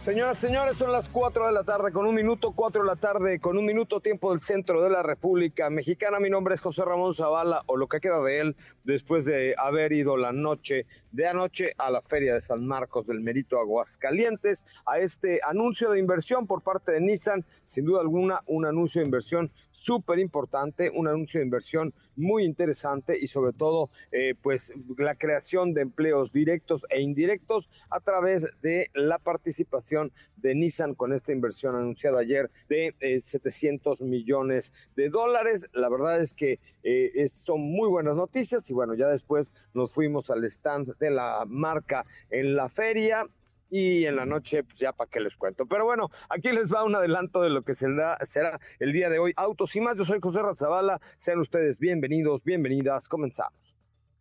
Señoras, señores, son las 4 de la tarde con un minuto, 4 de la tarde con un minuto, tiempo del centro de la República Mexicana. Mi nombre es José Ramón Zavala, o lo que queda de él, después de haber ido la noche de anoche a la Feria de San Marcos del Merito Aguascalientes, a este anuncio de inversión por parte de Nissan, sin duda alguna, un anuncio de inversión súper importante, un anuncio de inversión muy interesante y sobre todo, eh, pues la creación de empleos directos e indirectos a través de la participación de Nissan con esta inversión anunciada ayer de 700 eh, millones de dólares. La verdad es que eh, son muy buenas noticias y bueno, ya después nos fuimos al stand de la marca en la feria y en la noche, pues ya para qué les cuento. Pero bueno, aquí les va un adelanto de lo que será, será el día de hoy. Autos y más, yo soy José Razabala, sean ustedes bienvenidos, bienvenidas, comenzamos.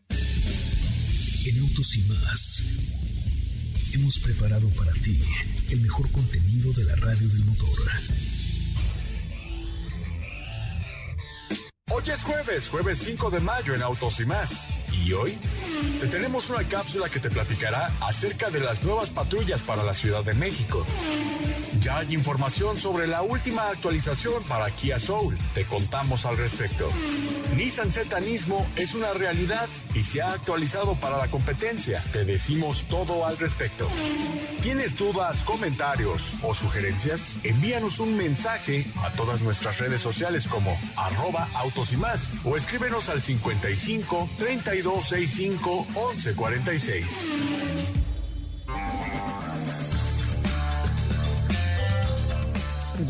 En Autos y más, hemos preparado para ti el mejor contenido de la radio del motor. Hoy es jueves, jueves 5 de mayo en Autos y más. Y hoy te tenemos una cápsula que te platicará acerca de las nuevas patrullas para la Ciudad de México. Ya hay información sobre la última actualización para Kia Soul. Te contamos al respecto. Nissan Z es una realidad y se ha actualizado para la competencia. Te decimos todo al respecto. ¿Tienes dudas, comentarios o sugerencias? Envíanos un mensaje a todas nuestras redes sociales como arroba autos y más o escríbenos al 55 32 265 1146.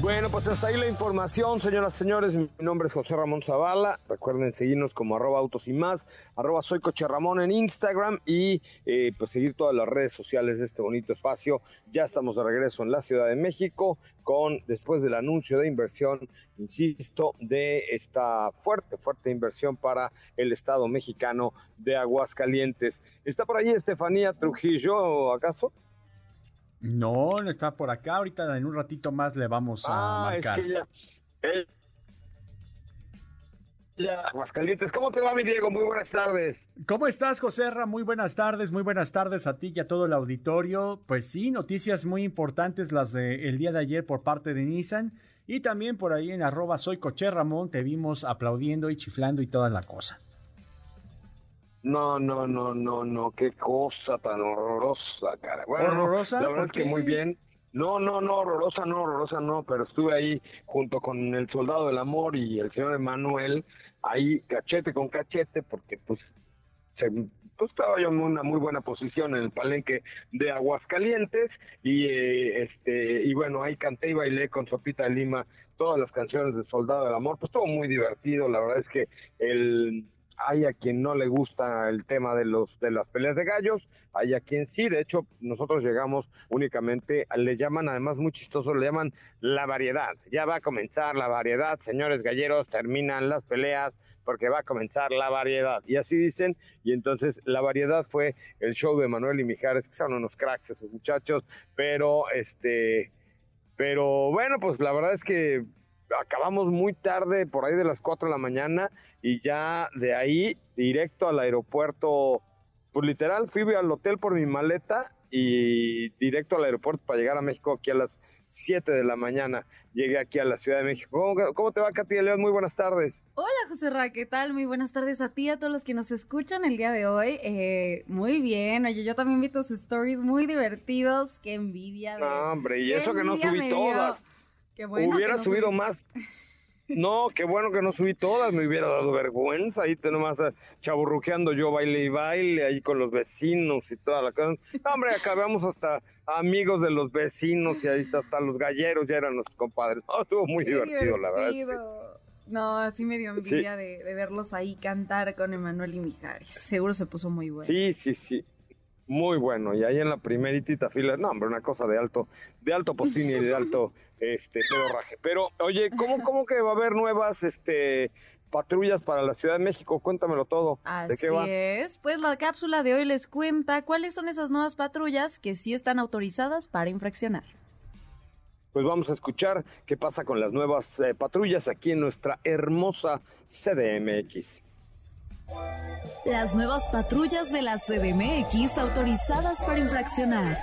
Bueno, pues hasta ahí la información, señoras y señores. Mi nombre es José Ramón Zavala. Recuerden seguirnos como arroba autos y más, arroba soy Coche Ramón en Instagram y eh, pues seguir todas las redes sociales de este bonito espacio. Ya estamos de regreso en la Ciudad de México con, después del anuncio de inversión, insisto, de esta fuerte, fuerte inversión para el Estado mexicano de Aguascalientes. ¿Está por ahí Estefanía Trujillo, acaso? No, no está por acá. Ahorita en un ratito más le vamos a ah, Es que ya, ya, Aguascalientes. ¿Cómo te va, mi Diego? Muy buenas tardes. ¿Cómo estás, José Ra? Muy buenas tardes, muy buenas tardes a ti y a todo el auditorio. Pues sí, noticias muy importantes las del día de ayer por parte de Nissan. Y también por ahí en arroba soy Coche Ramón te vimos aplaudiendo y chiflando y toda la cosa. No, no, no, no, no, qué cosa tan horrorosa, cara. ¿Horrorosa? La verdad es que muy bien. No, no, no, horrorosa, no, horrorosa, no, pero estuve ahí junto con el soldado del amor y el señor Emanuel, ahí cachete con cachete, porque pues, se, pues estaba yo en una muy buena posición en el palenque de Aguascalientes y eh, este y bueno, ahí canté y bailé con Sopita de Lima todas las canciones del Soldado del Amor, pues estuvo muy divertido, la verdad es que el hay a quien no le gusta el tema de los de las peleas de gallos, hay a quien sí, de hecho nosotros llegamos únicamente, le llaman además muy chistoso, le llaman la variedad, ya va a comenzar la variedad, señores galleros, terminan las peleas porque va a comenzar la variedad, y así dicen, y entonces la variedad fue el show de Manuel y Mijares, que son unos cracks esos muchachos, pero este, pero bueno, pues la verdad es que acabamos muy tarde, por ahí de las 4 de la mañana, y ya de ahí directo al aeropuerto, pues literal fui al hotel por mi maleta y directo al aeropuerto para llegar a México aquí a las 7 de la mañana. Llegué aquí a la Ciudad de México. ¿Cómo, te va, Katy León? Muy buenas tardes. Hola, José Ra, ¿qué tal? Muy buenas tardes a ti, y a todos los que nos escuchan el día de hoy. Eh, muy bien, oye, yo también vi tus stories muy divertidos. Qué envidia. De... No, hombre, y eso que no subí todas. Hubiera subido más. No, qué bueno que no subí todas, me hubiera dado vergüenza. Ahí nomás eh, chaburruqueando yo baile y baile, ahí con los vecinos y toda la cosa. hombre, acabamos hasta amigos de los vecinos y ahí está, hasta los galleros ya eran nuestros compadres. estuvo muy divertido, la verdad. No, así me dio envidia de, verlos ahí cantar con Emanuel y Mijares. Seguro se puso muy bueno. Sí, sí, sí. Muy bueno. Y ahí en la primeritita fila, no, hombre, una cosa de alto, de alto postín y de alto este pedorraje. Pero, oye, ¿cómo, cómo que va a haber nuevas este patrullas para la Ciudad de México? Cuéntamelo todo. Así ¿De qué va? es. Pues la cápsula de hoy les cuenta cuáles son esas nuevas patrullas que sí están autorizadas para infraccionar. Pues vamos a escuchar qué pasa con las nuevas eh, patrullas aquí en nuestra hermosa CDMX. Las nuevas patrullas de la CDMX autorizadas para infraccionar.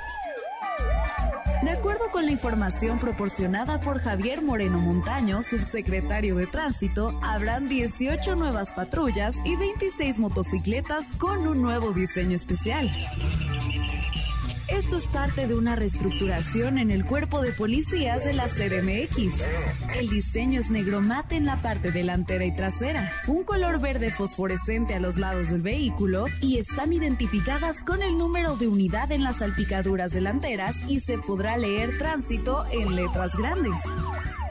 De acuerdo con la información proporcionada por Javier Moreno Montaño, subsecretario de Tránsito, habrán 18 nuevas patrullas y 26 motocicletas con un nuevo diseño especial. Esto es parte de una reestructuración en el cuerpo de policías de la CDMX. El diseño es negro mate en la parte delantera y trasera, un color verde fosforescente a los lados del vehículo y están identificadas con el número de unidad en las salpicaduras delanteras y se podrá leer tránsito en letras grandes.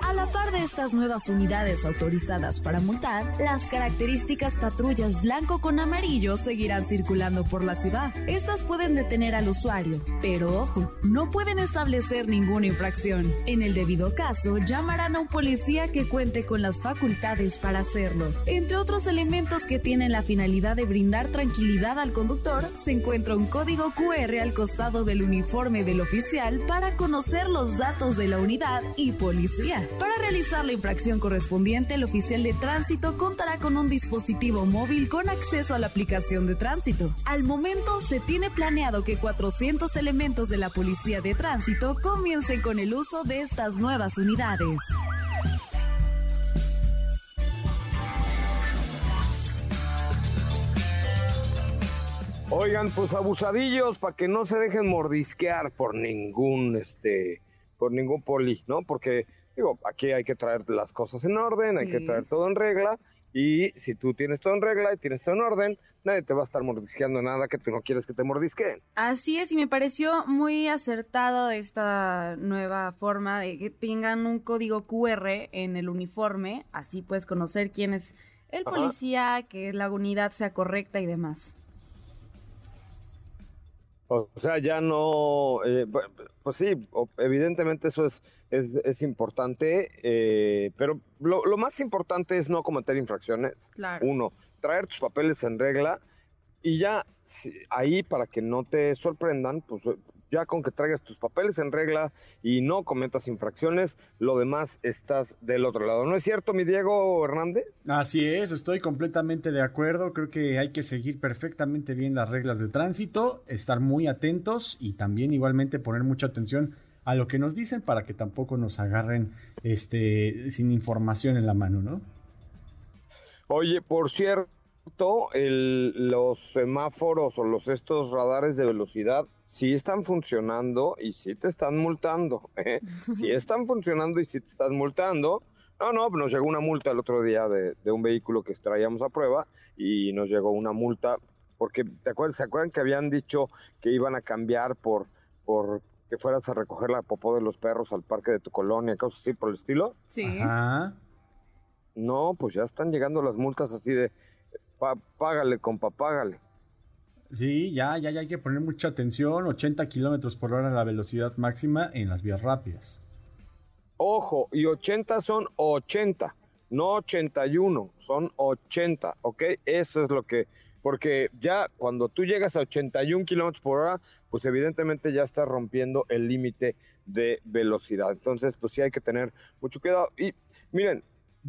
A la par de estas nuevas unidades autorizadas para multar, las características patrullas blanco con amarillo seguirán circulando por la ciudad. Estas pueden detener al usuario, pero ojo, no pueden establecer ninguna infracción. En el debido caso, llamarán a un policía que cuente con las facultades para hacerlo. Entre otros elementos que tienen la finalidad de brindar tranquilidad al conductor, se encuentra un código QR al costado del uniforme del oficial para conocer los datos de la unidad y policía. Para realizar la infracción correspondiente, el oficial de tránsito contará con un dispositivo móvil con acceso a la aplicación de tránsito. Al momento, se tiene planeado que 400 elementos de la Policía de Tránsito comiencen con el uso de estas nuevas unidades. Oigan, pues abusadillos para que no se dejen mordisquear por ningún este por ningún poli, ¿no? Porque Digo, aquí hay que traer las cosas en orden, hay que traer todo en regla. Y si tú tienes todo en regla y tienes todo en orden, nadie te va a estar mordisqueando nada que tú no quieres que te mordisqueen. Así es, y me pareció muy acertado esta nueva forma de que tengan un código QR en el uniforme, así puedes conocer quién es el policía, que la unidad sea correcta y demás. O sea, ya no, eh, pues sí, evidentemente eso es, es, importante, eh, pero lo, más importante es no cometer infracciones. Uno, traer tus papeles en regla y ya ahí para que no te sorprendan, pues ya con que traigas tus papeles en regla y no cometas infracciones, lo demás estás del otro lado. ¿No es cierto, mi Diego Hernández? Así es, estoy completamente de acuerdo. Creo que hay que seguir perfectamente bien las reglas de tránsito, estar muy atentos y también igualmente poner mucha atención a lo que nos dicen para que tampoco nos agarren este sin información en la mano, ¿no? Oye, por cierto, el, los semáforos o los estos radares de velocidad sí están funcionando y sí te están multando. ¿eh? Sí están funcionando y sí te están multando. No, no, nos llegó una multa el otro día de, un vehículo que traíamos a prueba y nos llegó una multa porque, ¿te acuerdas? ¿Se acuerdan que habían dicho que iban a cambiar por, por que fueras a recoger la popó de los perros al parque de tu colonia, cosas así por el estilo? Sí. No, pues ya están llegando las multas así de págale, compa, págale. Sí, ya, ya, ya hay que poner mucha atención. 80 kilómetros por hora la velocidad máxima en las vías rápidas. Ojo, y 80 son 80, no 81, son 80, ¿ok? Eso es lo que. Porque ya cuando tú llegas a 81 kilómetros por hora, pues evidentemente ya estás rompiendo el límite de velocidad. Entonces, pues sí hay que tener mucho cuidado. Y miren,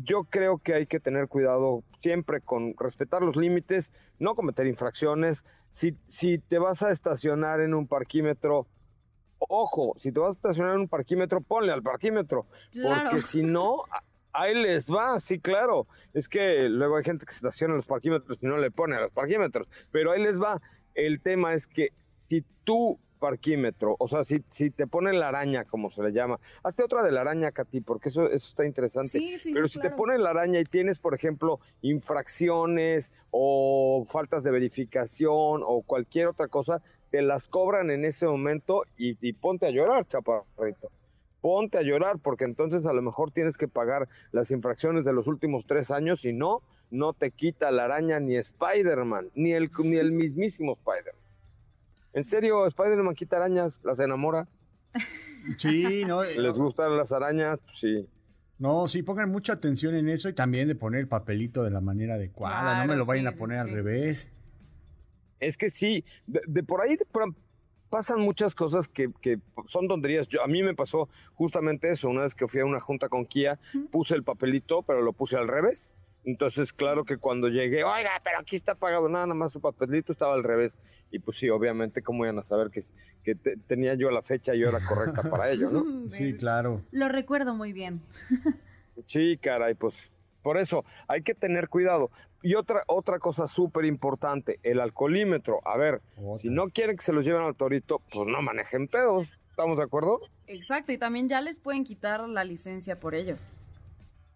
yo creo que hay que tener cuidado siempre con respetar los límites, no cometer infracciones. Si, si te vas a estacionar en un parquímetro, ojo, si te vas a estacionar en un parquímetro, ponle al parquímetro, porque si no, ahí les va, sí, claro. Es que luego hay gente que se estaciona en los parquímetros y no le pone a los parquímetros, pero ahí les va. El tema es que si tú o sea, si, si te pone la araña, como se le llama, hazte otra de la araña, Katy, porque eso, eso está interesante. Pero si te pone la araña y tienes, por ejemplo, infracciones o faltas de verificación o cualquier otra cosa, te las cobran en ese momento y, y ponte a llorar, chaparrito. Ponte a llorar porque entonces a lo mejor tienes que pagar las infracciones de los últimos tres años y no, no te quita la araña ni Spider-Man, ni el, ni el mismísimo Spider-Man. En serio, Spider-Man quita arañas, las enamora. Sí, ¿no? ¿Les gustan las arañas? Sí. No, sí, pongan mucha atención en eso y también de poner el papelito de la manera adecuada, no me lo vayan a poner al revés. Es que sí, de, por ahí pasan muchas cosas que, que, son tonterías. Yo, a mí me pasó justamente eso, una vez que fui a una junta con Kia, puse el papelito, pero lo puse al revés. Entonces, claro que cuando llegué, oiga, pero aquí está pagado nada, nada más su papelito estaba al revés. Y pues sí, obviamente, ¿cómo iban a saber que, que tenía yo la fecha y era correcta para ello, no? Sí, claro. Lo recuerdo muy bien. sí, caray, pues por eso hay que tener cuidado. Y otra, otra cosa súper importante, el alcoholímetro. A ver, si no quieren que se los lleven al torito, pues no manejen pedos. ¿Estamos de acuerdo? Exacto, y también ya les pueden quitar la licencia por ello.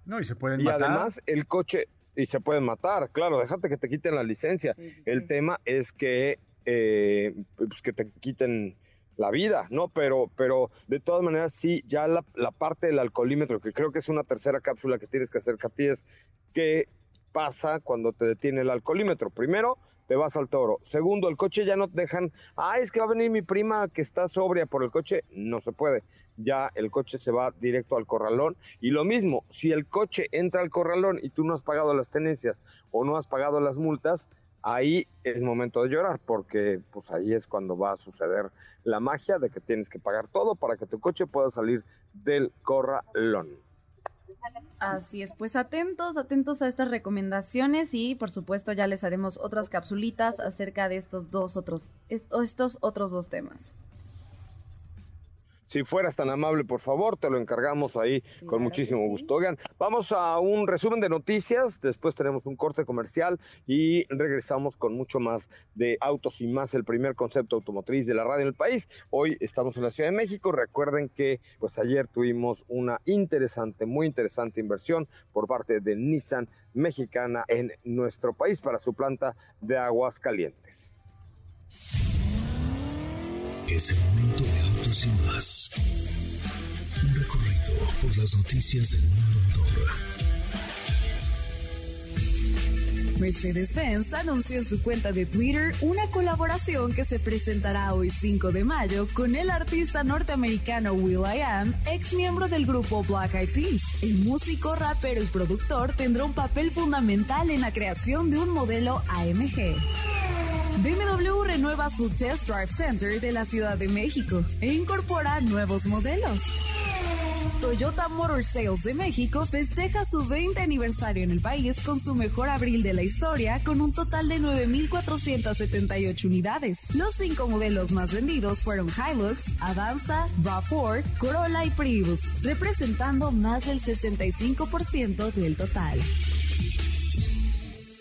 No, y se pueden y además el coche, y se pueden matar, claro, déjate que te quiten la licencia. el tema es que, eh, pues que te quiten la vida, ¿no? Pero, pero de todas maneras, sí, ya la, la, parte del alcoholímetro, que creo que es una tercera cápsula que tienes que hacer, Katy, es qué pasa cuando te detiene el alcoholímetro. Primero, te vas al toro. Segundo, el coche ya no te dejan, ah, es que va a venir mi prima que está sobria por el coche. No se puede. Ya el coche se va directo al corralón. Y lo mismo, si el coche entra al corralón y tú no has pagado las tenencias o no has pagado las multas, ahí es momento de llorar, porque pues ahí es cuando va a suceder la magia de que tienes que pagar todo para que tu coche pueda salir del corralón. Así es, pues atentos, atentos a estas recomendaciones y por supuesto ya les haremos otras capsulitas acerca de estos dos otros, estos otros dos temas. Si fueras tan amable, por favor, te lo encargamos ahí con muchísimo gusto. Oigan, vamos a un resumen de noticias, después tenemos un corte comercial y regresamos con mucho más de Autos y más, el primer concepto automotriz de la radio en el país. Hoy estamos en la Ciudad de México. Recuerden que pues ayer tuvimos una interesante, muy interesante inversión por parte de Nissan mexicana en nuestro país para su planta de aguas calientes. Es el momento de más. Un recorrido por las noticias del mundo motor. Mercedes-Benz anunció en su cuenta de Twitter una colaboración que se presentará hoy 5 de mayo con el artista norteamericano Will I Am, ex miembro del grupo Black Eyed Peas. El músico, rapero y productor tendrá un papel fundamental en la creación de un modelo AMG. Renueva su Test Drive Center de la Ciudad de México e incorpora nuevos modelos. Toyota Motor Sales de México festeja su 20 aniversario en el país con su mejor abril de la historia con un total de 9.478 unidades. Los cinco modelos más vendidos fueron Hilux, Avanza, RAV4, Corolla y Prius, representando más del 65% del total.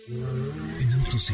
En Autos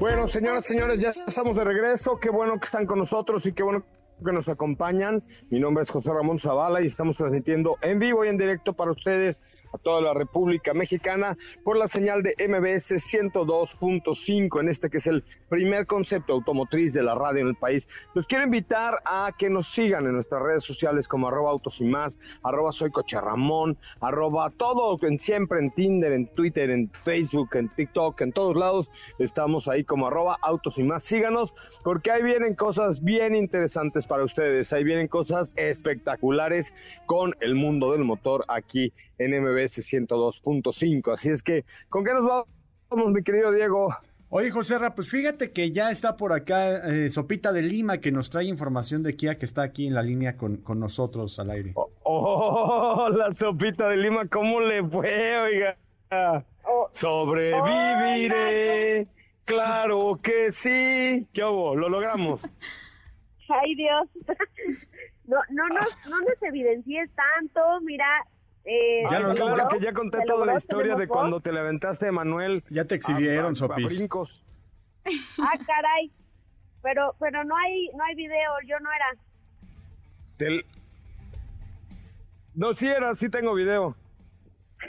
Bueno, señoras, señores, ya estamos de regreso. Qué bueno que están con nosotros y qué bueno que nos acompañan. Mi nombre es José Ramón Zavala y estamos transmitiendo en vivo y en directo para ustedes a toda la República Mexicana por la señal de MBS 102.5 en este que es el primer concepto automotriz de la radio en el país. Los quiero invitar a que nos sigan en nuestras redes sociales como arroba autos y más, arroba soy coche arroba todo en siempre en Tinder, en Twitter, en Facebook, en TikTok, en todos lados. Estamos ahí como arroba autos y más. Síganos porque ahí vienen cosas bien interesantes para ustedes. Ahí vienen cosas espectaculares con el mundo del motor aquí en MBS 102.5. Así es que, ¿con qué nos vamos, mi querido Diego? Oye, José Ra, pues fíjate que ya está por acá eh, Sopita de Lima que nos trae información de Kia que está aquí en la línea con, con nosotros al aire. Oh, oh, la Sopita de Lima, ¿cómo le fue, oiga? Oh. Sobreviviré, claro que sí. ¿Qué hubo? Lo logramos. Ay, Dios. no, no, nos, no nos evidencies tanto, mira. Eh, ya no, claro que ya conté toda la historia de cuando te levantaste, Manuel. Ya te exhibieron, Sopis. Ah, caray. pero pero no hay no hay video, yo no era. Del... No, sí era, sí tengo video.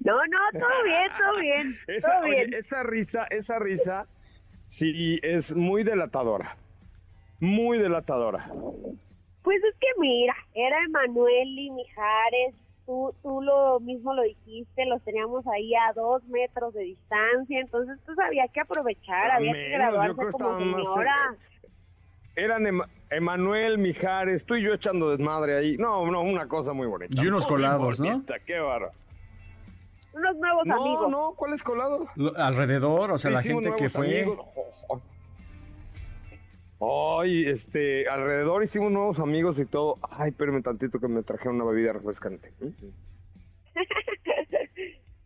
no, no, todo bien, todo bien, Esa, todo oye, bien. esa risa, esa risa, sí es muy delatadora. Muy delatadora. Pues es que mira, era Emanuel y Mijares, tú, tú lo mismo lo dijiste, los teníamos ahí a dos metros de distancia, entonces pues había que aprovechar, A había que menos, graduarse creo que como estaban más señora. Eran Ema- Emanuel, Mijares, tú y yo echando desmadre ahí. No, no, una cosa muy bonita. Y unos Muy colados, ¿no? Qué barra. Unos nuevos No, amigos. no, ¿cuál es colado? Lo- Alrededor, o sea, la gente que fue. amigos. Ay, este, alrededor hicimos nuevos amigos y todo. Ay, espérame tantito que me trajeron una bebida refrescante.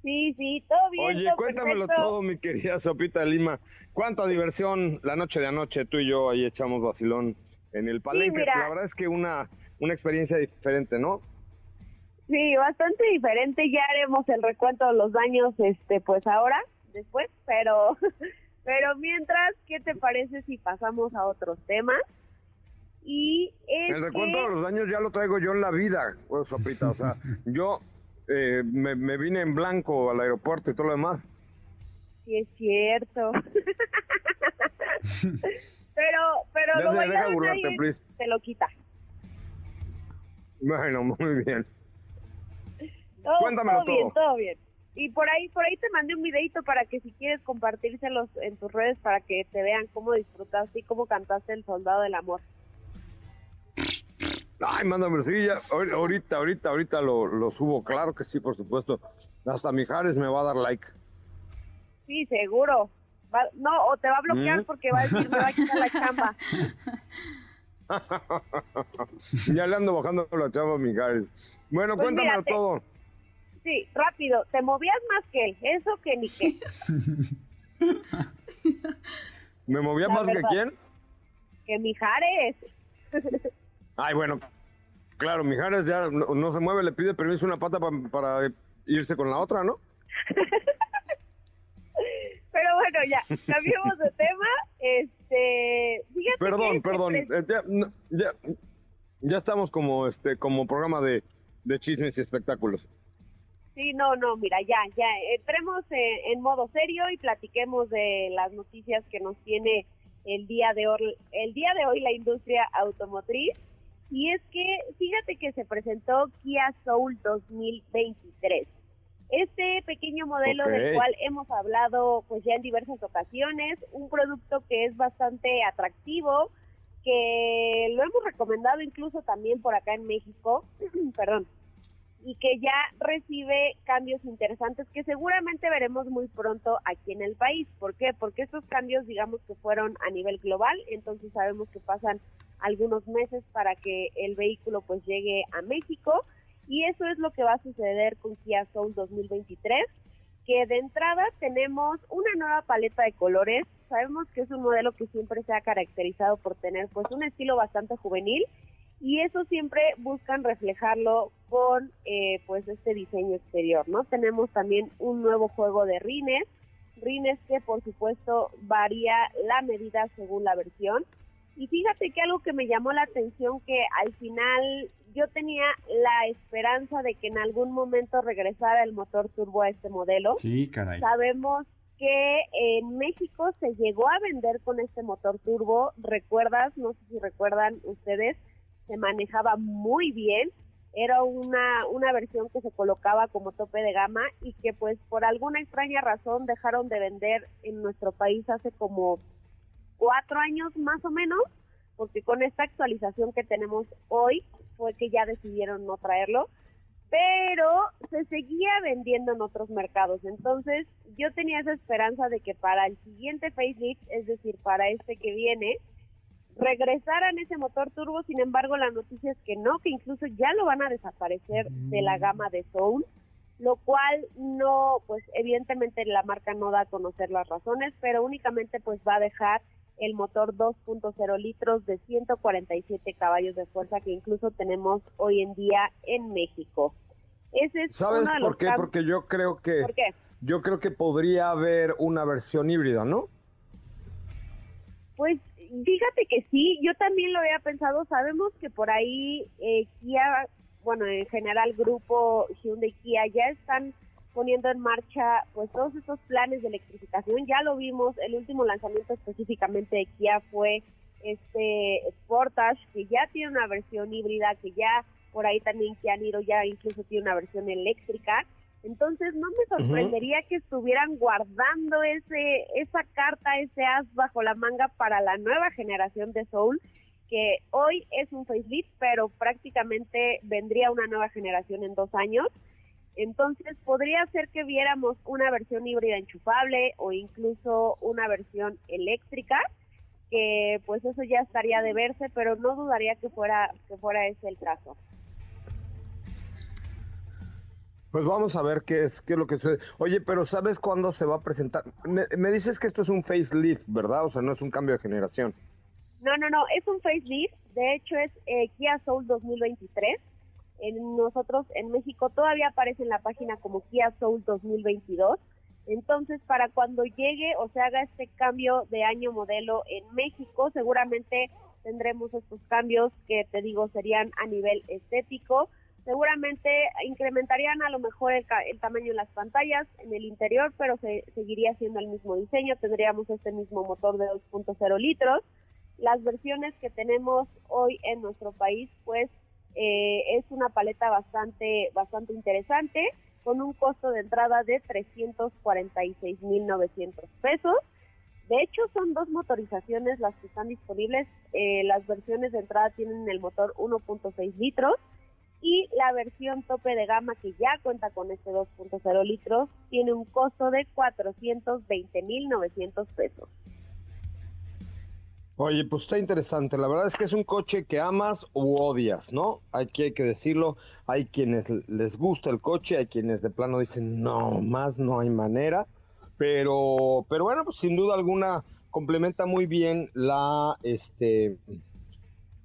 Sí, sí, todo bien. Oye, todo cuéntamelo perfecto. todo, mi querida Sopita de Lima. ¿Cuánta diversión la noche de anoche tú y yo ahí echamos vacilón en el palenque? La verdad es que una, una experiencia diferente, ¿no? Sí, bastante diferente. Ya haremos el recuento de los daños, este, pues ahora, después, pero, pero mientras, ¿qué te parece si pasamos a otros temas? Y es El recuento que- de los daños ya lo traigo yo en la vida, pues, Sopita. O sea, yo eh, me, me vine en blanco al aeropuerto y todo lo demás. Sí, es cierto. pero, pero Ya lo deja burlarte, nadie please. te lo quita. Bueno, muy bien. Todo, Cuéntamelo todo bien, todo. todo bien. Y por ahí, por ahí te mandé un videito para que si quieres compartírselos en tus redes para que te vean cómo disfrutaste y cómo cantaste el Soldado del Amor. Ay, mándame, sí, ya, ahorita, ahorita, ahorita lo, lo subo, claro que sí, por supuesto. Hasta Mijares me va a dar like. Sí, seguro. Va- no, o te va a bloquear ¿Mm? porque va a decir, me va a quitar la chamba. ya le ando bajando la chava a Mijares. Bueno, Pues cuéntamelo todo. Sí, rápido, te movías más que él, eso que ni qué. ¿Me movía La más que quién? Que Mijares. Ay, bueno, claro, Mijares ya no, no se mueve, le pide permiso una pata pa- para irse con la otra, ¿no? Pero bueno, ya, cambiemos de tema. Este, fíjate Perdón, este perdón, pres- eh, ya, ya, ya estamos como este como programa de, de chismes y espectáculos. Sí, no, no, mira, ya, ya, entremos en, en modo serio y platiquemos de las noticias que nos tiene el día de hoy, el día de hoy la industria automotriz. Y es que, fíjate que se presentó Kia Soul 2023. Este pequeño modelo del cual hemos hablado pues ya en diversas ocasiones, un producto que es bastante atractivo, que lo hemos recomendado incluso también por acá en México, perdón, y que ya recibe cambios interesantes que seguramente veremos muy pronto aquí en el país. ¿Por qué? Porque estos cambios, digamos que fueron a nivel global, entonces sabemos que pasan algunos meses para que el vehículo pues llegue a México y eso es lo que va a suceder con Kia Soul 2023 que de entrada tenemos una nueva paleta de colores. Sabemos que es un modelo que siempre se ha caracterizado por tener pues un estilo bastante juvenil y eso siempre buscan reflejarlo con eh, pues este diseño exterior, ¿no? Tenemos también un nuevo juego de rines, rines que por supuesto varía la medida según la versión. Y fíjate que algo que me llamó la atención que al final yo tenía la esperanza de que en algún momento regresara el motor turbo a este modelo. Sí, caray. Sabemos que en México se llegó a vender con este motor turbo. ¿Recuerdas? No sé si recuerdan ustedes, se manejaba muy bien. Era una, una versión que se colocaba como tope de gama y que pues por alguna extraña razón dejaron de vender en nuestro país hace como cuatro años más o menos, porque con esta actualización que tenemos hoy fue que ya decidieron no traerlo pero se seguía vendiendo en otros mercados. Entonces, yo tenía esa esperanza de que para el siguiente facelift, es decir, para este que viene, regresaran ese motor turbo. Sin embargo, la noticia es que no, que incluso ya lo van a desaparecer de la gama de Soul, lo cual no, pues evidentemente la marca no da a conocer las razones, pero únicamente pues va a dejar el motor 2.0 litros de 147 caballos de fuerza que incluso tenemos hoy en día en México. Ese es ¿Sabes uno de por los qué? Porque yo creo que ¿Por qué? yo creo que podría haber una versión híbrida, ¿no? Pues fíjate que sí, yo también lo había pensado. Sabemos que por ahí eh, Kia, bueno, en general grupo Hyundai Kia ya están poniendo en marcha pues todos estos planes de electrificación. Ya lo vimos, el último lanzamiento específicamente de Kia fue este Sportage, que ya tiene una versión híbrida, que ya por ahí también Kia Niro ya incluso tiene una versión eléctrica. Entonces no me sorprendería que estuvieran guardando ese esa carta, ese as bajo la manga para la nueva generación de Soul, que hoy es un facelift, pero prácticamente vendría una nueva generación en dos años. Entonces podría ser que viéramos una versión híbrida enchufable o incluso una versión eléctrica, que pues eso ya estaría de verse, pero no dudaría que fuera que fuera ese el caso. Pues vamos a ver qué es, qué es lo que sucede. Oye, pero ¿sabes cuándo se va a presentar? Me, me, dices que esto es un facelift, ¿verdad? O sea, no es un cambio de generación. No, no, no, es un facelift. De hecho, es eh, Kia Soul 2023. En nosotros en México todavía aparece en la página como Kia Soul 2022. Entonces, para cuando llegue o se haga este cambio de año modelo en México, seguramente tendremos estos cambios que te digo serían a nivel estético seguramente incrementarían a lo mejor el, tamaño de las pantallas en el interior, pero se, seguiría siendo el mismo diseño, tendríamos este mismo motor de 2.0 litros. Las versiones que tenemos hoy en nuestro país, pues eh, es una paleta bastante, bastante interesante, con un costo de entrada de 346.900 pesos. De hecho, son dos motorizaciones las que están disponibles. Eh, las versiones de entrada tienen el motor 1.6 litros y la versión tope de gama que ya cuenta con este 2.0 litros tiene un costo de 420.900 pesos. Oye, pues está interesante. La verdad es que es un coche que amas u odias, ¿no? Hay que, hay que decirlo. Hay quienes les gusta el coche, hay quienes de plano dicen, no, más no hay manera. Pero, pero bueno, pues sin duda alguna complementa muy bien la, este,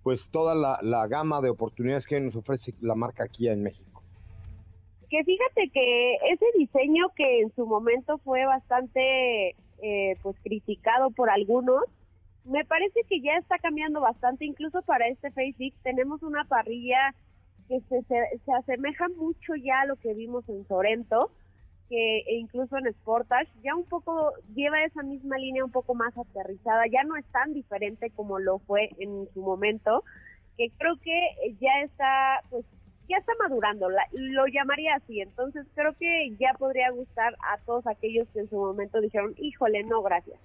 pues toda la, gama de oportunidades que nos ofrece la marca Kia en México. Que fíjate que ese diseño que en su momento fue bastante eh, pues criticado por algunos, me parece que ya está cambiando bastante, incluso para este facelift tenemos una parrilla que se, se, se asemeja mucho ya a lo que vimos en Sorento, que e incluso en Sportage ya un poco lleva esa misma línea un poco más aterrizada, ya no es tan diferente como lo fue en su momento, que creo que ya está, pues ya está madurando, lo llamaría así, entonces creo que ya podría gustar a todos aquellos que en su momento dijeron, híjole, no, gracias.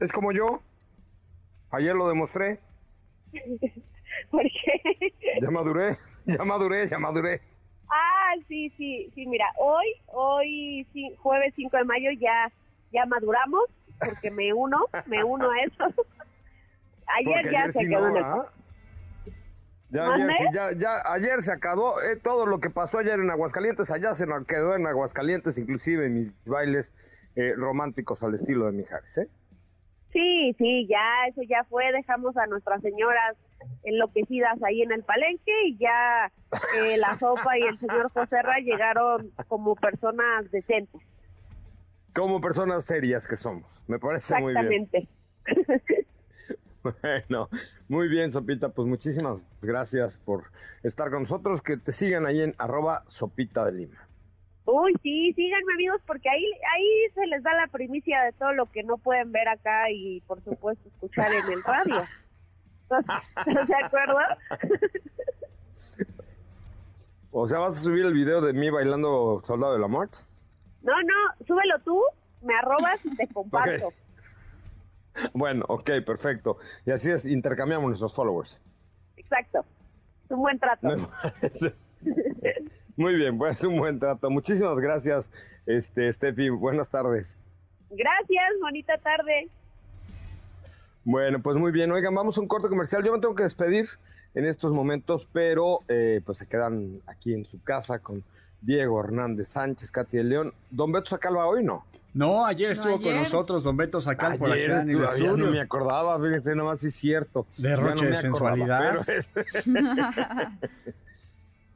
Es como yo, ayer lo demostré. ¿Por qué? Ya maduré, ya maduré, ya maduré. Sí, sí, sí, mira, hoy, hoy, jueves 5 de mayo ya, ya maduramos, porque me uno, me uno a eso. ayer ya se quedó en el... ¿ah? Ya ayer, ya, ya, ayer se acabó eh, todo lo que pasó ayer en Aguascalientes, allá se quedó en Aguascalientes, inclusive mis bailes eh, románticos al estilo de Mijares, ¿eh? Sí, sí, ya, eso ya fue, dejamos a nuestras señoras enloquecidas ahí en el palenque y ya eh, la sopa y el señor José Ra llegaron como personas decentes. Como personas serias que somos, me parece muy bien. Exactamente. Bueno, muy bien, Sopita, pues muchísimas gracias por estar con nosotros. Que te sigan ahí en arroba Sopita de Lima. Uy, sí, síganme amigos, porque ahí, ahí se les da la primicia de todo lo que no pueden ver acá y por supuesto escuchar en el radio. ¿Se acuerdan? O sea, ¿vas a subir el video de mí bailando Soldado de la Muerte? No, no, súbelo tú, me arrobas y te comparto. Bueno, ok, perfecto. Y así es, intercambiamos nuestros followers. Exacto. Es un buen trato. Muy bien, pues un buen trato. Muchísimas gracias, este Steffi. Buenas tardes. Gracias, bonita tarde. Bueno, pues muy bien. Oigan, vamos a un corte comercial. Yo me tengo que despedir en estos momentos, pero eh, pues se quedan aquí en su casa con Diego Hernández Sánchez, Katy de León. ¿Don Beto Sacalva hoy no? No, ayer estuvo con nosotros Don Beto Sacal por acá en el estudio. no me acordaba, fíjense, nomás sí es cierto. Derroche no de sensualidad. Es...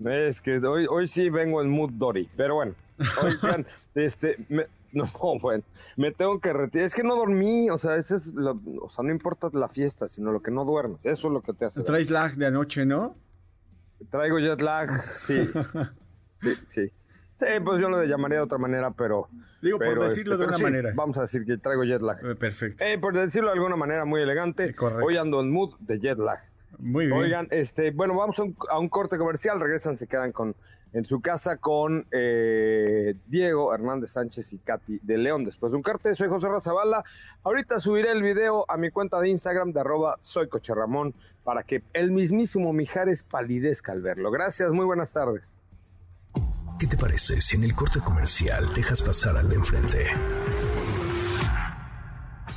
es... que hoy, hoy sí vengo en mood Dory, pero bueno. Oigan, este, me, no, bueno, me tengo que retirar. Es que no dormí, o sea, ese es lo, o sea, no importa la fiesta, sino lo que no duermes. Eso es lo que te hace. Traes lag de anoche, ¿no? Traigo jet lag, sí. sí, sí. Sí, pues yo lo llamaría de otra manera, pero. Digo, por decirlo este, de una manera. Vamos a decir que traigo jet lag. Eh, perfecto. Eh, por decirlo de alguna manera muy elegante. Correcto. Hoy ando en mood de jet lag. Muy bien. Oigan, este, bueno, vamos a un, a un corte comercial. Regresan, se quedan con en su casa con eh, Diego Hernández Sánchez y Katy de León. Después de un corte, soy José Razabala. Ahorita subiré el video a mi cuenta de Instagram de arroba soy Coche Ramón para que el mismísimo Mijares palidezca al verlo. Gracias, muy buenas tardes. ¿Qué te parece si en el corte comercial dejas pasar al de enfrente?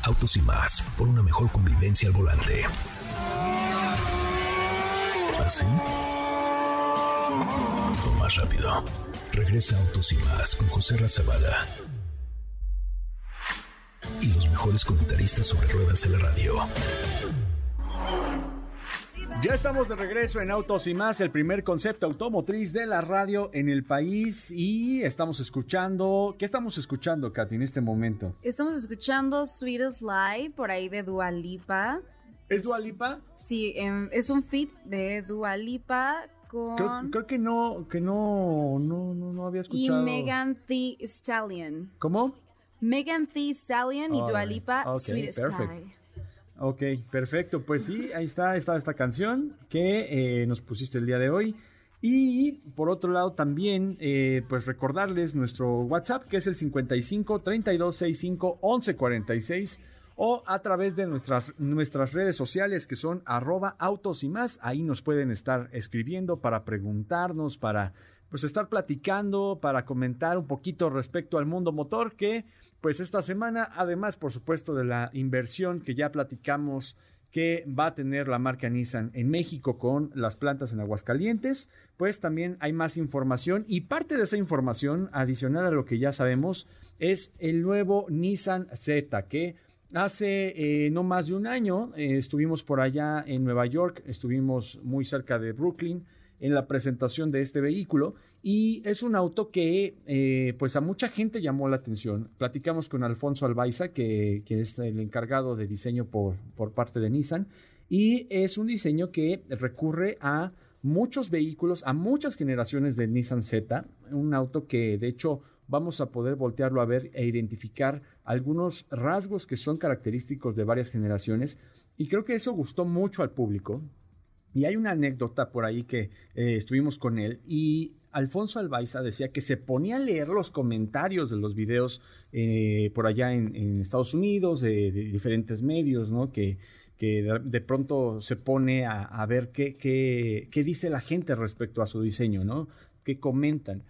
Autos y más, por una mejor convivencia al volante. ¿Así? O más rápido. Regresa Autos y más con José Razabala. Y los mejores comentaristas sobre ruedas de la radio. Ya estamos de regreso en Autos y más, el primer concepto automotriz de la radio en el país y estamos escuchando, ¿qué estamos escuchando, Katy, en este momento? Estamos escuchando Sweetest Lie por ahí de Dua Lipa. ¿Es Dua Lipa? Sí, em, es un feat de Dua Lipa con... Creo, creo que no, que no, no, no, no había y escuchado. Megan Thee Stallion. ¿Cómo? Megan Thee Stallion y Dua Alright. Lipa, Ok, Sweetest perfect. Pie. Ok, perfecto. Pues sí, ahí está, está esta canción que eh, nos pusiste el día de hoy. Y por otro lado también, eh, pues recordarles nuestro WhatsApp que es el 55 32 65 11 46 o a través de nuestras, nuestras redes sociales que son arroba autos y más. Ahí nos pueden estar escribiendo para preguntarnos, para pues estar platicando, para comentar un poquito respecto al mundo motor que pues esta semana, además por supuesto de la inversión que ya platicamos que va a tener la marca Nissan en México con las plantas en Aguascalientes, pues también hay más información y parte de esa información, adicional a lo que ya sabemos, es el nuevo Nissan Z que hace eh, no más de un año eh, estuvimos por allá en Nueva York, estuvimos muy cerca de Brooklyn en la presentación de este vehículo y es un auto que eh, pues a mucha gente llamó la atención. Platicamos con Alfonso Albaiza, que, que es el encargado de diseño por, por parte de Nissan, y es un diseño que recurre a muchos vehículos, a muchas generaciones de Nissan Z, un auto que de hecho vamos a poder voltearlo a ver e identificar algunos rasgos que son característicos de varias generaciones, y creo que eso gustó mucho al público. Y hay una anécdota por ahí que eh, estuvimos con él y Alfonso Albaiza decía que se ponía a leer los comentarios de los videos eh, por allá en, Estados Unidos, de, diferentes medios, ¿no? Que, que de, de, pronto se pone a, a ver qué, qué, qué, dice la gente respecto a su diseño, ¿no? ¿Qué comentan?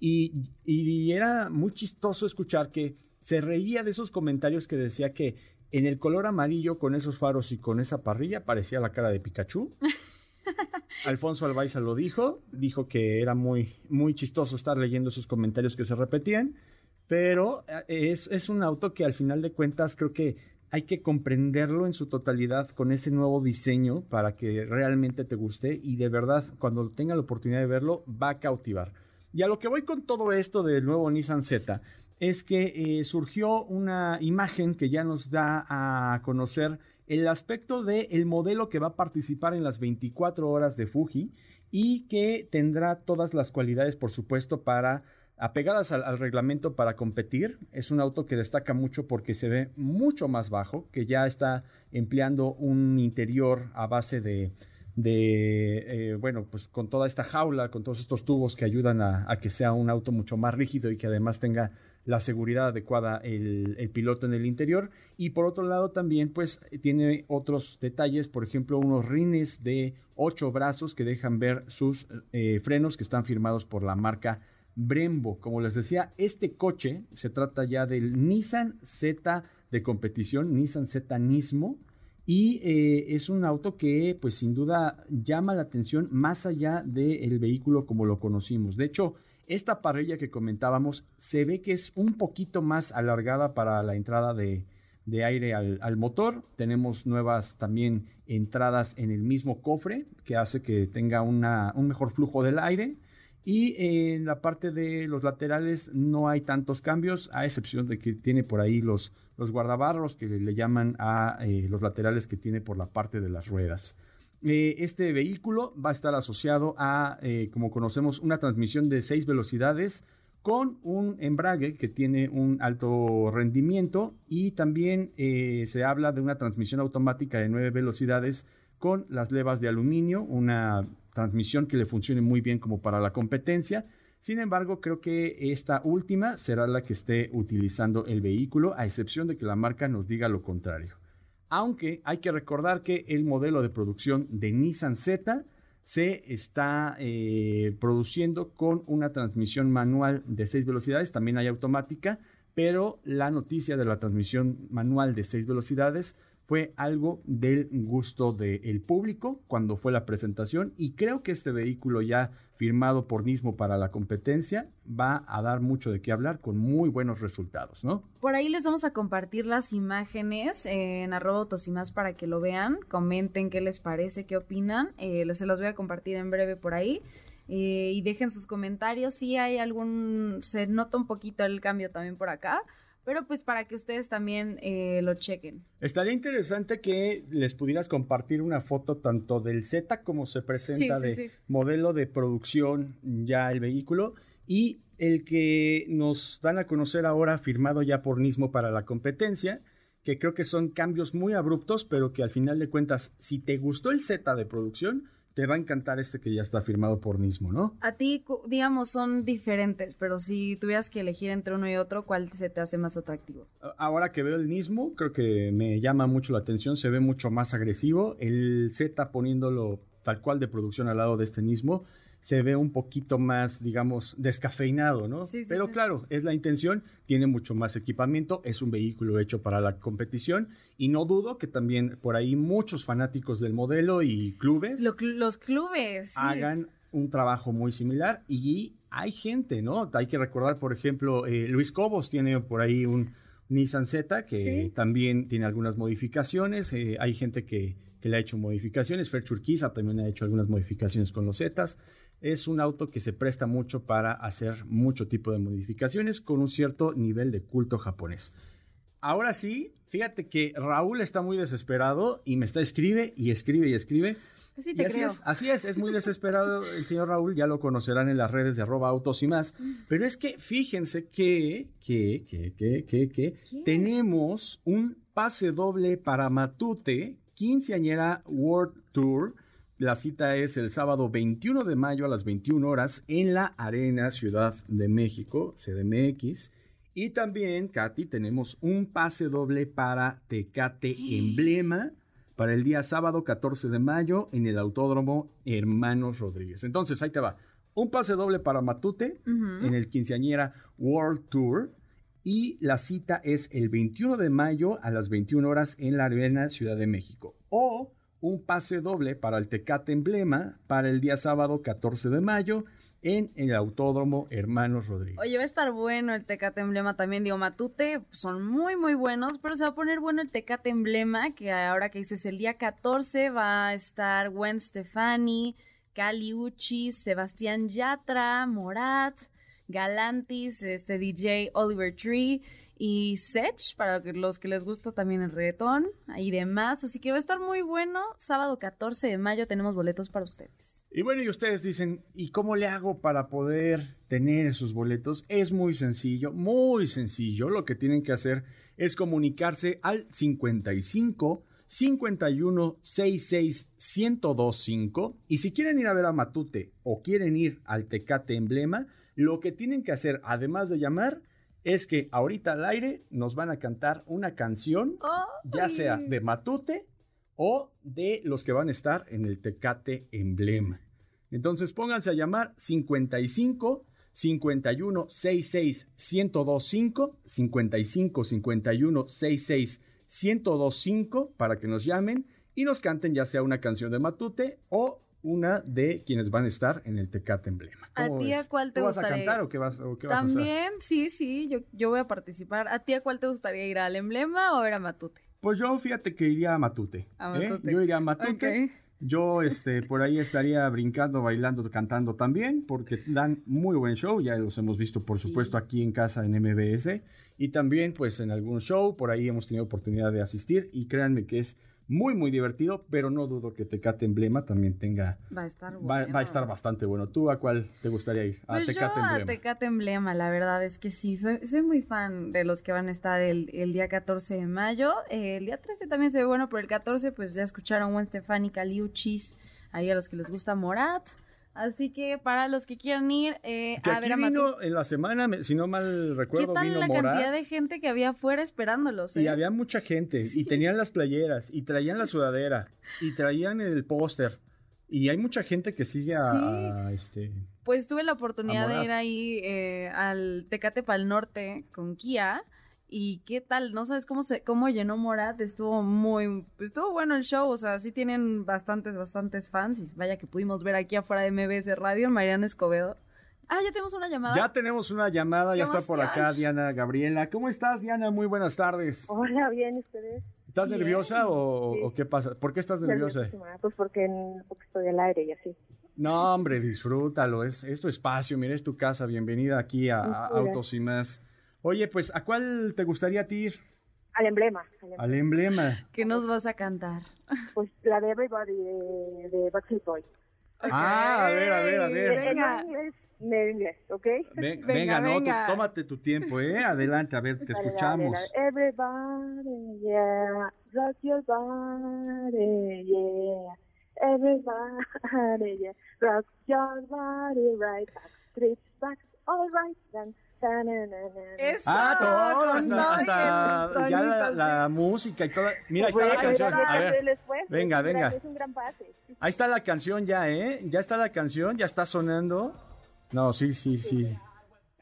Y, y era muy chistoso escuchar que se reía de esos comentarios que decía que en el color amarillo con esos faros y con esa parrilla parecía la cara de Pikachu. Alfonso Albaiza lo dijo, dijo que era muy, muy chistoso estar leyendo esos comentarios que se repetían, pero es, es un auto que al final de cuentas creo que hay que comprenderlo en su totalidad con ese nuevo diseño para que realmente te guste y de verdad cuando tenga la oportunidad de verlo va a cautivar. Y a lo que voy con todo esto del nuevo Nissan Z es que eh, surgió una imagen que ya nos da a conocer el aspecto del el modelo que va a participar en las 24 horas de Fuji y que tendrá todas las cualidades, por supuesto, para apegadas al, reglamento para competir. Es un auto que destaca mucho porque se ve mucho más bajo, que ya está empleando un interior a base de, de eh, bueno, pues con toda esta jaula, con todos estos tubos que ayudan a, que sea un auto mucho más rígido y que además tenga la seguridad adecuada el, el, piloto en el interior. Y por otro lado también pues tiene otros detalles, por ejemplo unos rines de ocho brazos que dejan ver sus eh, frenos que están firmados por la marca Brembo. Como les decía, este coche se trata ya del Nissan Z de competición, Nissan Z Nismo, y eh, es un auto que pues sin duda llama la atención más allá del vehículo como lo conocimos. De hecho, esta parrilla que comentábamos se ve que es un poquito más alargada para la entrada de, de aire al, al, motor. Tenemos nuevas también entradas en el mismo cofre que hace que tenga una, un mejor flujo del aire Y en la parte de los laterales no hay tantos cambios, a excepción de que tiene por ahí los, los guardabarros que le llaman a eh, los laterales que tiene por la parte de las ruedas. Eh, este vehículo va a estar asociado a, eh, como conocemos, una transmisión de seis velocidades con un embrague que tiene un alto rendimiento y también se habla de una transmisión automática de nueve velocidades con las levas de aluminio, una transmisión que le funcione muy bien como para la competencia. Sin embargo, creo que esta última será la que esté utilizando el vehículo, a excepción de que la marca nos diga lo contrario. Aunque hay que recordar que el modelo de producción de Nissan Z se está eh, produciendo con una transmisión manual de seis velocidades, también hay automática, pero la noticia de la transmisión manual de seis velocidades fue algo del gusto del público cuando fue la presentación y creo que este vehículo ya firmado por Nismo para la competencia va a dar mucho de qué hablar con muy buenos resultados, ¿no? Por ahí les vamos a compartir las imágenes en arroba más para que lo vean, comenten qué les parece, qué opinan, eh, se las voy a compartir en breve por ahí. Eh, y dejen sus comentarios si hay algún, se nota un poquito el cambio también por acá, pero pues para que ustedes también eh, lo chequen. Estaría interesante que les pudieras compartir una foto tanto del Z como se presenta de modelo de producción ya el vehículo y el que nos dan a conocer ahora firmado ya por Nismo para la competencia, que creo que son cambios muy abruptos, pero que al final de cuentas, si te gustó el Z de producción, te va a encantar este que ya está firmado por Nismo, ¿no? A ti, digamos, son diferentes, pero si tuvieras que elegir entre uno y otro, ¿cuál se te hace más atractivo? Ahora que veo el Nismo, creo que me llama mucho la atención, se ve mucho más agresivo. El Z poniéndolo tal cual de producción al lado de este Nismo, se ve un poquito más, digamos, descafeinado, ¿no? Sí, sí, Pero claro, es la intención, tiene mucho más equipamiento, es un vehículo hecho para la competición y no dudo que también por ahí muchos fanáticos del modelo y clubes. los clubes. Hagan un trabajo muy similar y hay gente, ¿no? Hay que recordar, por ejemplo, eh, Luis Cobos tiene por ahí un Nissan Z que también tiene algunas modificaciones, eh, hay gente que, que, le ha hecho modificaciones, Fer Churquiza también ha hecho algunas modificaciones con los Zetas es un auto que se presta mucho para hacer mucho tipo de modificaciones con un cierto nivel de culto japonés. Ahora sí, fíjate que Raúl está muy desesperado y me está escribe y escribe y escribe. Así te creo. Es, así es, es muy desesperado el señor Raúl, ya lo conocerán en las redes de arroba autos y más. Mm. Pero es que fíjense que, que, que, que, que, que tenemos un pase doble para Matute, quinceañera World Tour la cita es el sábado 21 de mayo a las 21 horas en la Arena Ciudad de México, CDMX. Y también, Katy, tenemos un pase doble para Tecate Emblema para el día sábado 14 de mayo en el Autódromo Hermanos Rodríguez. Entonces, ahí te va. Un pase doble para Matute en el quinceañera World Tour. Y la cita es el 21 de mayo a las 21 horas en la Arena Ciudad de México. O un pase doble para el Tecate Emblema para el día sábado 14 de mayo en el Autódromo Hermanos Rodríguez. Oye, va a estar bueno el Tecate Emblema también, digo, Matute, son muy, muy buenos, pero se va a poner bueno el Tecate Emblema, que ahora que dices el día 14 va a estar Gwen Stefani, Cali Uchi, Sebastián Yatra, Morat, Galantis, este DJ Oliver Tree y Sech, para los que les gusta también el reggaetón y demás. Así que va a estar muy bueno. Sábado 14 de mayo tenemos boletos para ustedes. Y bueno, y ustedes dicen, ¿y cómo le hago para poder tener esos boletos? Es muy sencillo, muy sencillo. Lo que tienen que hacer es comunicarse al 55 51 66 1025 y si quieren ir a ver a Matute o quieren ir al Tecate Emblema, lo que tienen que hacer, además de llamar, es que ahorita al aire nos van a cantar una canción, ya sea de Matute o de los que van a estar en el Tecate Emblema. Entonces pónganse a llamar 55 51 66 1025 55 51 66 1025 para que nos llamen y nos canten ya sea una canción de Matute o una de quienes van a estar en el Tecate Emblema. ¿A ti a cuál te gustaría? vas a cantar o qué vas, o qué vas a hacer? También, sí, sí, yo, yo voy a participar. ¿A ti a cuál te gustaría ir? ¿Al Emblema o a ver a Matute? Pues yo fíjate que iría a Matute. ¿A ¿eh? Matute. Yo iría a Matute. Yo este, por ahí estaría brincando, bailando, cantando también, porque dan muy buen show, ya los hemos visto por supuesto aquí en casa en MBS y también pues en algún show, por ahí hemos tenido oportunidad de asistir y créanme que es muy, muy divertido, pero no dudo que Tecate Emblema también tenga... Va a estar bueno. va a estar bastante bueno. ¿Tú a cuál te gustaría ir? A Pues Tecate yo a Emblema. Tecate Emblema, la verdad es que sí, soy, soy muy fan de los que van a estar el, el día 14 de mayo. Eh, el día 13 también se ve bueno, pero el 14 pues ya escucharon Gwen Stefani, Caliuchis, ahí a los que les gusta Morat. Así que para los que quieran ir eh, Que a aquí ver a Matute, vino en la semana, si no mal ¿qué recuerdo, tal vino la Morat. cantidad de gente que había afuera esperándolos? Y eh? había mucha gente, y tenían las playeras, y traían la sudadera, y traían el póster. Y hay mucha gente que sigue a, Sí. a, este... Pues tuve la oportunidad de ir ahí eh, al Tecate Pal Norte con Kia. ¿Y qué tal? ¿No sabes cómo se cómo llenó Morat? Estuvo muy... pues, estuvo bueno el show. O sea, sí tienen bastantes, bastantes fans. Y vaya que pudimos ver aquí afuera de MBS Radio, Mariana Escobedo. Ah, ya tenemos una llamada. Ya tenemos una llamada, ya ¡Qué está por acá! Diana Gabriela. ¿Cómo estás, Diana? Muy buenas tardes. Hola, bien, ¿y ustedes? ¿Estás Bien. nerviosa o, Sí. o qué pasa? ¿Por qué estás nerviosa? Pues porque, porque estoy al aire y así. No, hombre, disfrútalo. Es, es tu espacio, mira, es tu casa. Bienvenida aquí a, a. Autos y más. Oye, pues, ¿a cuál te gustaría a ti ir? Al emblema. al emblema. Al emblema. ¿Qué nos vas a cantar? Pues la de Everybody de, de Backstreet Boys. Ah, a ver, a ver, a ver. Venga. En inglés, ¿ok? Ven- Venga, venga, no, tú tómate tu tiempo, ¿eh? Adelante, a ver, te Dale, dale, escuchamos. dale. Everybody, yeah, rock your body, yeah. Everybody, yeah, rock your body right back, streets back, all right then. Ta-na-na-na. Ah, todo, hasta, hasta ya la, la música y toda. Mira, ahí está la canción. A ver, venga, venga. Ahí está la canción ya, ¿eh? Ya está la canción, ya está sonando. No, sí, sí, sí.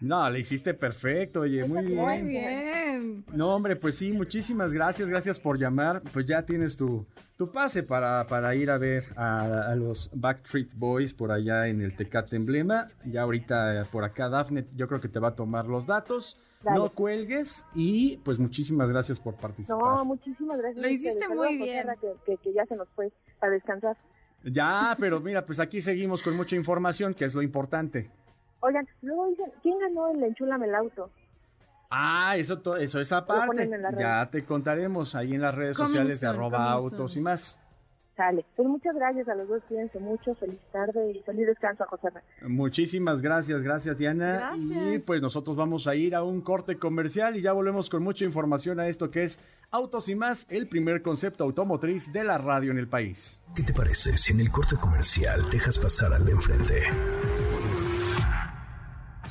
No, le hiciste perfecto, oye, muy Muy bien. bien. No, hombre, pues sí, muchísimas gracias, gracias por llamar. Pues ya tienes tu, tu pase para, para ir a ver a, a los Backstreet Boys por allá en el Tecate Emblema. Ya ahorita eh, por acá Dafne, yo creo que te va a tomar los datos. Dale. No cuelgues y pues muchísimas gracias por participar. No, muchísimas gracias. Lo hiciste muy bien. Que, que ya se nos fue a descansar. Ya, pero mira, pues aquí seguimos con mucha información, que es lo importante. Oigan, luego dicen, ¿quién ganó el Enchúlame el auto? Ah, eso, to- eso esa parte. ponen en las Ya te contaremos ahí en las redes sociales de arroba autos y más. Sale. Pues muchas gracias a los dos, cuídense mucho, feliz tarde y feliz descanso a José. Muchísimas gracias, gracias Diana. Y Gracias. pues nosotros vamos a ir a un corte comercial y ya volvemos con mucha información a esto que es Autos y más, el primer concepto automotriz de la radio en el país. ¿Qué te parece si en el corte comercial dejas pasar al de enfrente?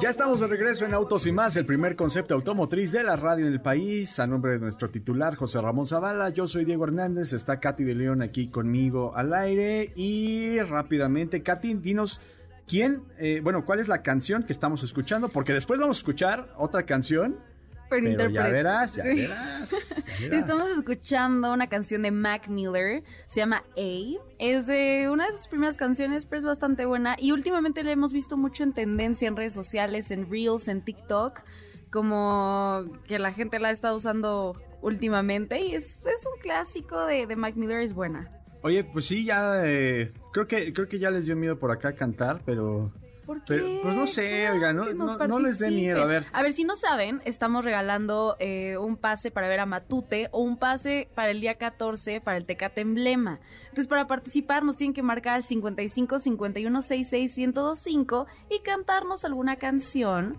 Ya estamos de regreso en Autos y más, el primer concepto automotriz de la radio en el país. A nombre de nuestro titular, José Ramón Zavala, yo soy Diego Hernández, está Katy de León aquí conmigo al aire. Y rápidamente, Katy, dinos quién, eh, bueno, cuál es la canción que estamos escuchando, porque después vamos a escuchar otra canción. Pero Pero ya interpreta. verás, ya Sí. verás. ya verás. Estamos escuchando una canción de Mac Miller, se llama A. Es de una de sus primeras canciones, pero es bastante buena. Y últimamente la hemos visto mucho en tendencia en redes sociales, en Reels, en TikTok, como que la gente la ha estado usando últimamente. Y es, es un clásico de, de Mac Miller, es buena. Oye, pues sí, ya eh, creo que creo que ya les dio miedo por acá cantar, pero ¿Por qué? Pero, pues no sé, oiga, no- no- no les dé miedo, a ver. A ver, si no saben, estamos regalando eh, un pase para ver a Matute o un pase para el día 14 para el Tecate Emblema. Entonces, para participar nos tienen que marcar al 55 51 66 1025 y cantarnos alguna canción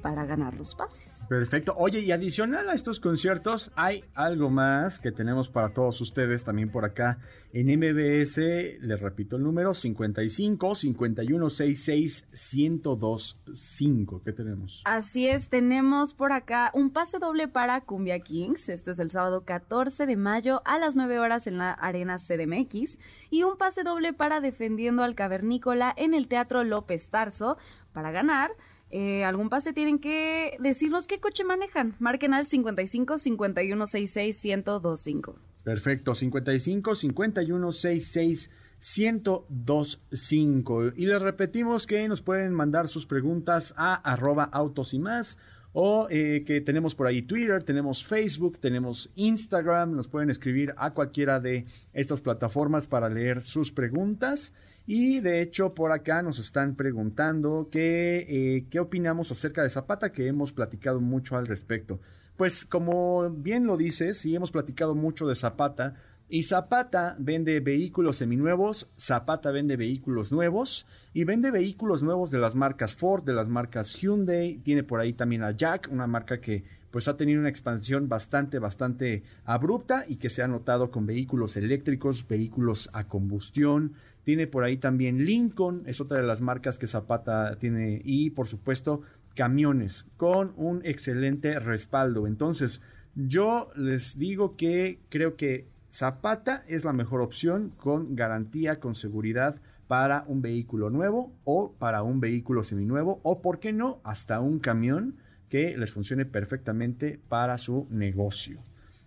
para ganar los pases. Perfecto. Oye, y adicional a estos conciertos, hay algo más que tenemos para todos ustedes también por acá en MBS. Les repito el número: 55 5166 1025. ¿Qué tenemos? Así es, tenemos por acá un pase doble para Cumbia Kings. Esto es el sábado 14 de mayo a las 9 horas en la Arena CDMX. Y un pase doble para Defendiendo al Cavernícola en el Teatro López Tarso. Para ganar, eh, algún pase, tienen que decirnos qué coche manejan. Marquen al 55 51 66 1025. Perfecto, 55 51 66 1025. Y les repetimos que nos pueden mandar sus preguntas a arroba autos y más o eh, que tenemos por ahí Twitter, tenemos Facebook, tenemos Instagram, nos pueden escribir a cualquiera de estas plataformas para leer sus preguntas. Y de hecho por acá nos están preguntando eh, qué opinamos acerca de Zapata, que hemos platicado mucho al respecto. Pues como bien lo dices, sí hemos platicado mucho de Zapata, y Zapata vende vehículos seminuevos, Zapata vende vehículos nuevos y vende vehículos nuevos de las marcas Ford, de las marcas Hyundai, tiene por ahí también a Jack, una marca que pues ha tenido una expansión bastante, bastante abrupta y que se ha notado con vehículos eléctricos, vehículos a combustión. Tiene por ahí también Lincoln, es otra de las marcas que Zapata tiene y por supuesto camiones con un excelente respaldo. Entonces, yo les digo que creo que Zapata es la mejor opción con garantía, con seguridad para un vehículo nuevo o para un vehículo seminuevo o, por qué no, hasta un camión que les funcione perfectamente para su negocio.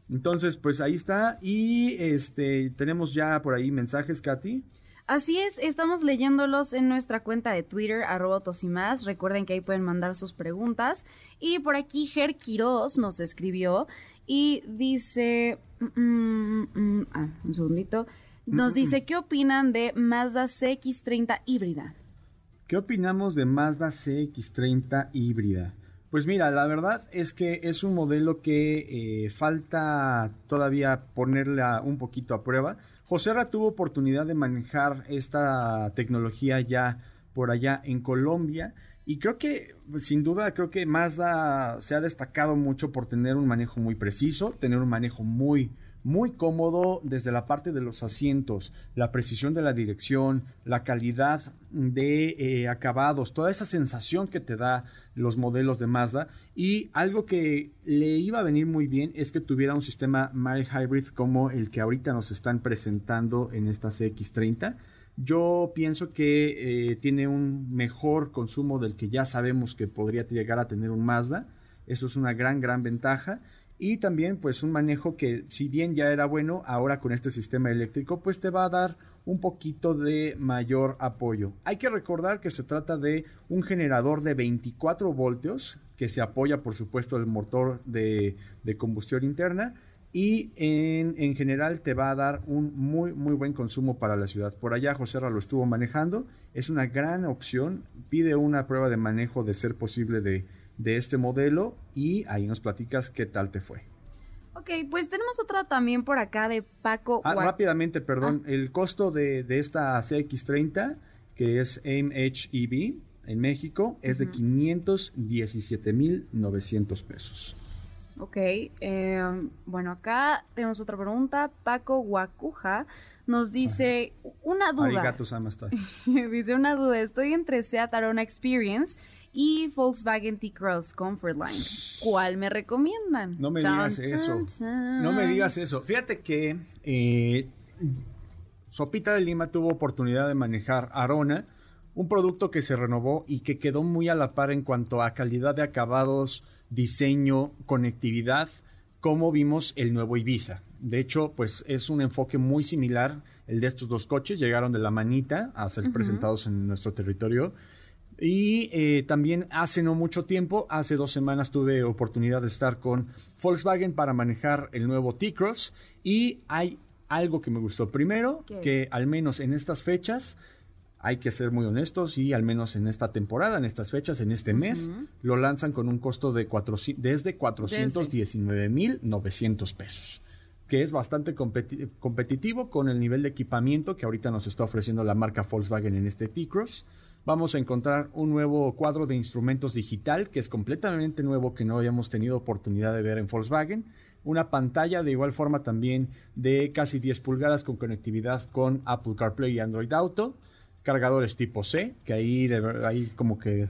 Entonces, pues ahí está. Y este tenemos ya por ahí mensajes, Katy. Así es, estamos leyéndolos en nuestra cuenta de Twitter, arroba tosimás. Recuerden que ahí pueden mandar sus preguntas. Y por aquí Ger Quiroz nos escribió y dice, mm, mm, mm, ah, un segundito, nos dice, ¿qué opinan de Mazda CX30 híbrida? ¿Qué opinamos de Mazda CX30 híbrida? Pues mira, la verdad es que es un modelo que eh, falta todavía ponerla un poquito a prueba. José tuvo oportunidad de manejar esta tecnología ya por allá en Colombia y creo que, sin duda, creo que Mazda se ha destacado mucho por tener un manejo muy preciso, tener un manejo muy, muy cómodo desde la parte de los asientos, la precisión de la dirección, la calidad de eh, acabados, toda esa sensación que te da los modelos de Mazda. Y algo que le iba a venir muy bien es que tuviera un sistema mild hybrid como el que ahorita nos están presentando en esta CX30 yo pienso que eh, tiene un mejor consumo del que ya sabemos que podría llegar a tener un Mazda. Eso es una gran, gran ventaja. Y también pues un manejo que si bien ya era bueno, ahora con este sistema eléctrico pues te va a dar un poquito de mayor apoyo. Hay que recordar que se trata de un generador de 24 voltios que se apoya por supuesto el motor de, de combustión interna y en, general te va a dar un muy muy buen consumo para la ciudad. Por allá José lo estuvo manejando, es una gran opción, pide una prueba de manejo de ser posible de, este modelo y ahí nos platicas qué tal te fue. Ok, pues tenemos otra también por acá de Paco. Ah, rápidamente, perdón, ah. el costo de, esta CX30, que es MHEV en México, es de 517.900 pesos. Ok, em, bueno, acá tenemos otra pregunta. Paco Guacuja nos dice una duda. dice una duda. Estoy entre Seat Arona Experience y Volkswagen T-Cross Comfortline. ¿Cuál me recomiendan? No me digas eso. No me digas eso. Fíjate que eh, Sopita de Lima tuvo oportunidad de manejar Arona, un producto que se renovó y que quedó muy a la par en cuanto a calidad de acabados, diseño, conectividad, como vimos el nuevo Ibiza. De hecho, pues es un enfoque muy similar el de estos dos coches. Llegaron de la manita a ser presentados en nuestro territorio. Y eh, también hace no mucho tiempo, hace dos semanas tuve oportunidad de estar con Volkswagen para manejar el nuevo T-Cross y hay algo que me gustó. Primero, que al menos en estas fechas hay que ser muy honestos y al menos en esta temporada, en estas fechas, en este mes, lo lanzan con un costo de cuatro, desde 419.900 pesos, que es bastante competitivo con el nivel de equipamiento que ahorita nos está ofreciendo la marca Volkswagen en este T-Cross. Vamos a encontrar un nuevo cuadro de instrumentos digital que es completamente nuevo que no habíamos tenido oportunidad de ver en Volkswagen. Una pantalla de igual forma también de casi 10 pulgadas con conectividad con Apple CarPlay y Android Auto cargadores tipo C, que ahí, ahí como que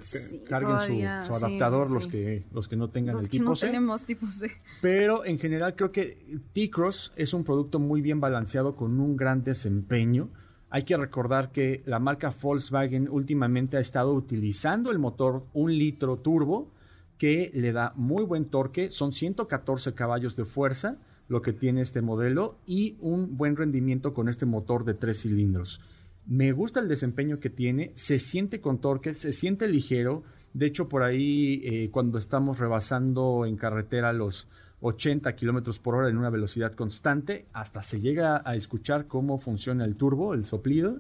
carguen su, adaptador los que los que no tengan el tipo C. tenemos tipo C. Pero en general creo que T-Cross es un producto muy bien balanceado con un gran desempeño. Hay que recordar que la marca Volkswagen últimamente ha estado utilizando el motor un litro turbo que le da muy buen torque, son 114 caballos de fuerza lo que tiene este modelo y un buen rendimiento con este motor de tres cilindros. Me gusta el desempeño que tiene, se siente con torque, se siente ligero. De hecho, por ahí eh, cuando estamos rebasando en carretera los 80 kilómetros por hora en una velocidad constante, hasta se llega a escuchar cómo funciona el turbo, el soplido.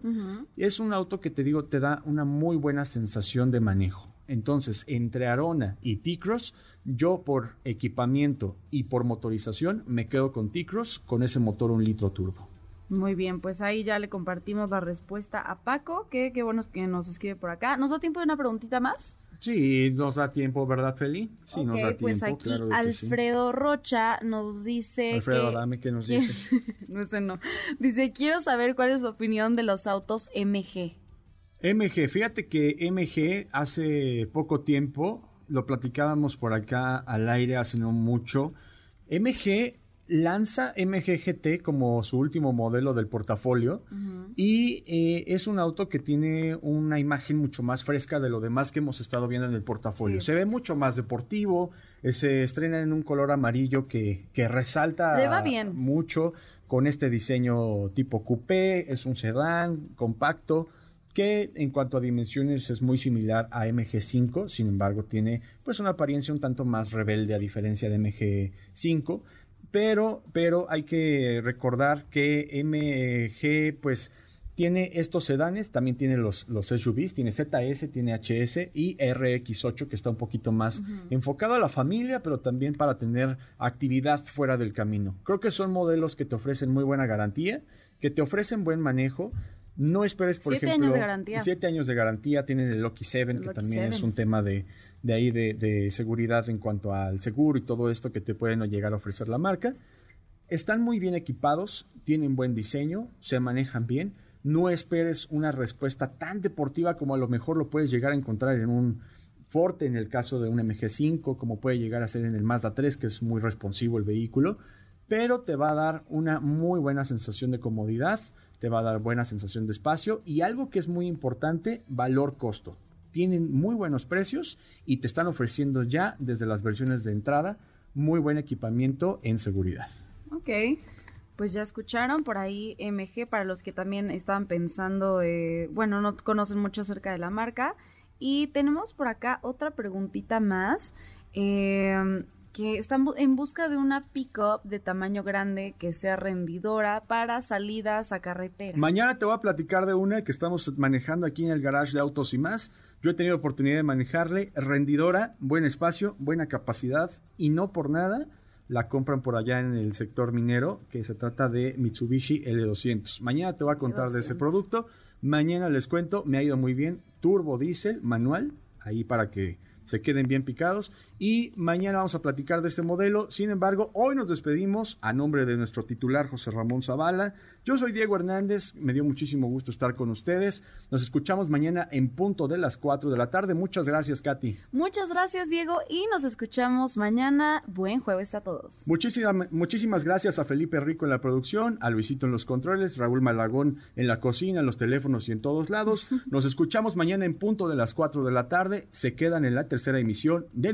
Es un auto que te digo, te da una muy buena sensación de manejo. Entonces, entre Arona y T-Cross, yo por equipamiento y por motorización me quedo con T-Cross con ese motor un litro turbo. Muy bien, pues ahí ya le compartimos la respuesta a Paco, que qué bueno que nos escribe por acá. ¿Nos da tiempo de una preguntita más? Sí, nos da tiempo, ¿verdad, Feli? Sí, nos da pues tiempo. Pues aquí Alfredo Rocha nos dice. Alfredo, dame que nos dice. no sé, no. Dice: Quiero saber cuál es su opinión de los autos MG. MG, fíjate que MG hace poco tiempo, lo platicábamos por acá al aire hace no mucho, MG lanza MG GT como su último modelo del portafolio y eh, es un auto que tiene una imagen mucho más fresca de lo demás que hemos estado viendo en el portafolio. Se ve mucho más deportivo, eh, se estrena en un color amarillo que, que resalta mucho con este diseño tipo coupé, es un sedán compacto que en cuanto a dimensiones es muy similar a MG5, sin embargo tiene pues una apariencia un tanto más rebelde a diferencia de MG5, pero, pero hay que recordar que MG pues tiene estos sedanes, también tiene los, los SUVs, tiene ZS, tiene HS y RX8 que está un poquito más enfocado a la familia, pero también para tener actividad fuera del camino. Creo que son modelos que te ofrecen muy buena garantía, que te ofrecen buen manejo, no esperes, por siete ejemplo. años de garantía. Siete años de garantía. Tienen el Lucky 7, que también es un tema de, de ahí de, de, seguridad en cuanto al seguro y todo esto que te pueden llegar a ofrecer la marca. Están muy bien equipados, tienen buen diseño, se manejan bien. No esperes una respuesta tan deportiva como a lo mejor lo puedes llegar a encontrar en un Forte, en el caso de un MG5, como puede llegar a ser en el Mazda 3, que es muy responsivo el vehículo. Pero te va a dar una muy buena sensación de comodidad te va a dar buena sensación de espacio y algo que es muy importante, valor-costo. Tienen muy buenos precios y te están ofreciendo ya desde las versiones de entrada muy buen equipamiento en seguridad. Ok, pues ya escucharon por ahí MG para los que también estaban pensando, eh, bueno, no conocen mucho acerca de la marca. Y tenemos por acá otra preguntita más. Eh, que están en busca de una pick-up de tamaño grande que sea rendidora para salidas a carretera. Mañana te voy a platicar de una que estamos manejando aquí en el garage de autos y más. Yo he tenido oportunidad de manejarle, rendidora, buen espacio, buena capacidad y no por nada la compran por allá en el sector minero, que se trata de Mitsubishi L200. Mañana te voy a contar de ese producto. Mañana les cuento, me ha ido muy bien, turbo diésel manual, ahí para que se queden bien picados. Y mañana vamos a platicar de este modelo. Sin embargo, hoy nos despedimos a nombre de nuestro titular José Ramón Zavala. Yo soy Diego Hernández, me dio muchísimo gusto estar con ustedes. Nos escuchamos mañana en punto de las 4 de la tarde. Muchas gracias, Katy. Muchas gracias, Diego, y nos escuchamos mañana. Buen jueves a todos. Muchísimas, muchísimas gracias a Felipe Rico en la producción, a Luisito en los controles, Raúl Malagón en la cocina, en los teléfonos y en todos lados. Nos escuchamos mañana en punto de las 4 de la tarde. Se quedan en la tercera emisión de